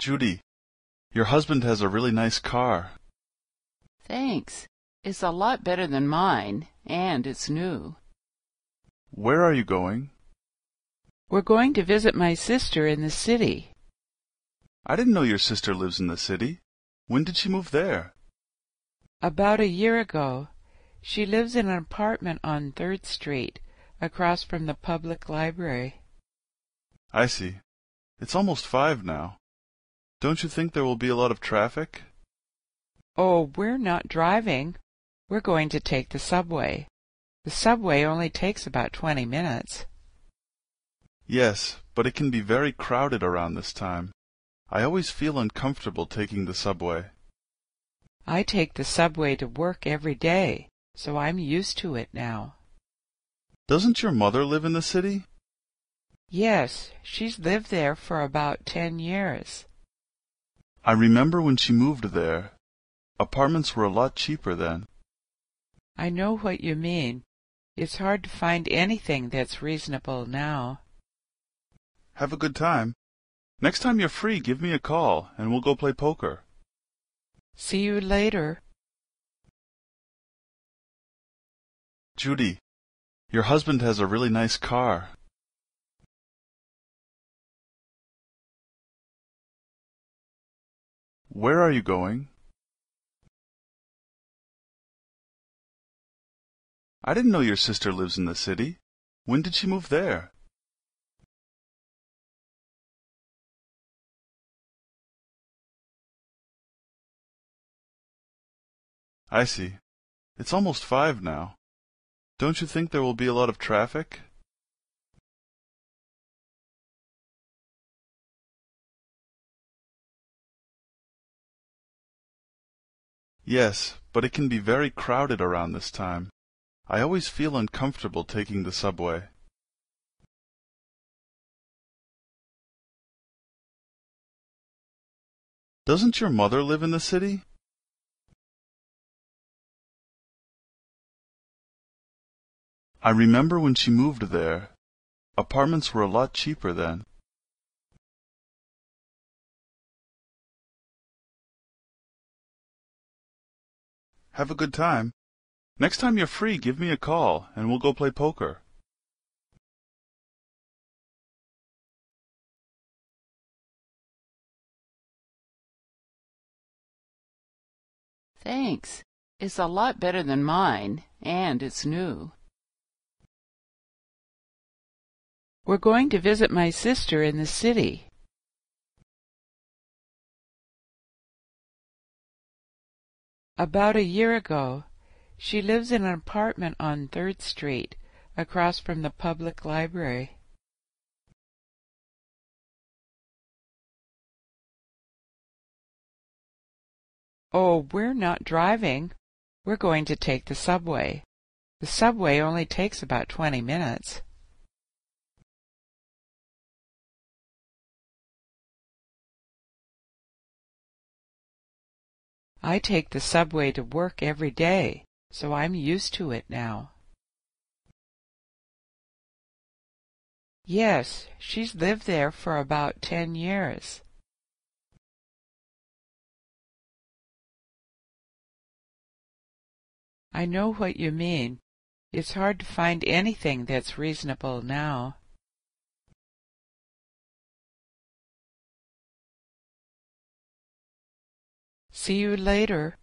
Judy, your husband has a really nice car. Thanks. It's a lot better than mine, and it's new. Where are you going? We're going to visit my sister in the city. I didn't know your sister lives in the city. When did she move there? About a year ago. She lives in an apartment on Third Street, across from the public library. I see. It's almost five now. Don't you think there will be a lot of traffic? Oh, we're not driving. We're going to take the subway. The subway only takes about twenty minutes. Yes, but it can be very crowded around this time. I always feel uncomfortable taking the subway. I take the subway to work every day, so I'm used to it now. Doesn't your mother live in the city? Yes, she's lived there for about ten years. I remember when she moved there. Apartments were a lot cheaper then. I know what you mean. It's hard to find anything that's reasonable now. Have a good time. Next time you're free, give me a call and we'll go play poker. See you later. Judy, your husband has a really nice car. Where are you going? I didn't know your sister lives in the city. When did she move there? I see. It's almost five now. Don't you think there will be a lot of traffic? Yes, but it can be very crowded around this time. I always feel uncomfortable taking the subway. Doesn't your mother live in the city? I remember when she moved there. Apartments were a lot cheaper then. Have a good time. Next time you're free, give me a call and we'll go play poker. Thanks. It's a lot better than mine, and it's new. We're going to visit my sister in the city. About a year ago. She lives in an apartment on Third Street, across from the public library. Oh, we're not driving. We're going to take the subway. The subway only takes about twenty minutes. I take the subway to work every day, so I'm used to it now. Yes, she's lived there for about ten years. I know what you mean. It's hard to find anything that's reasonable now. See you later.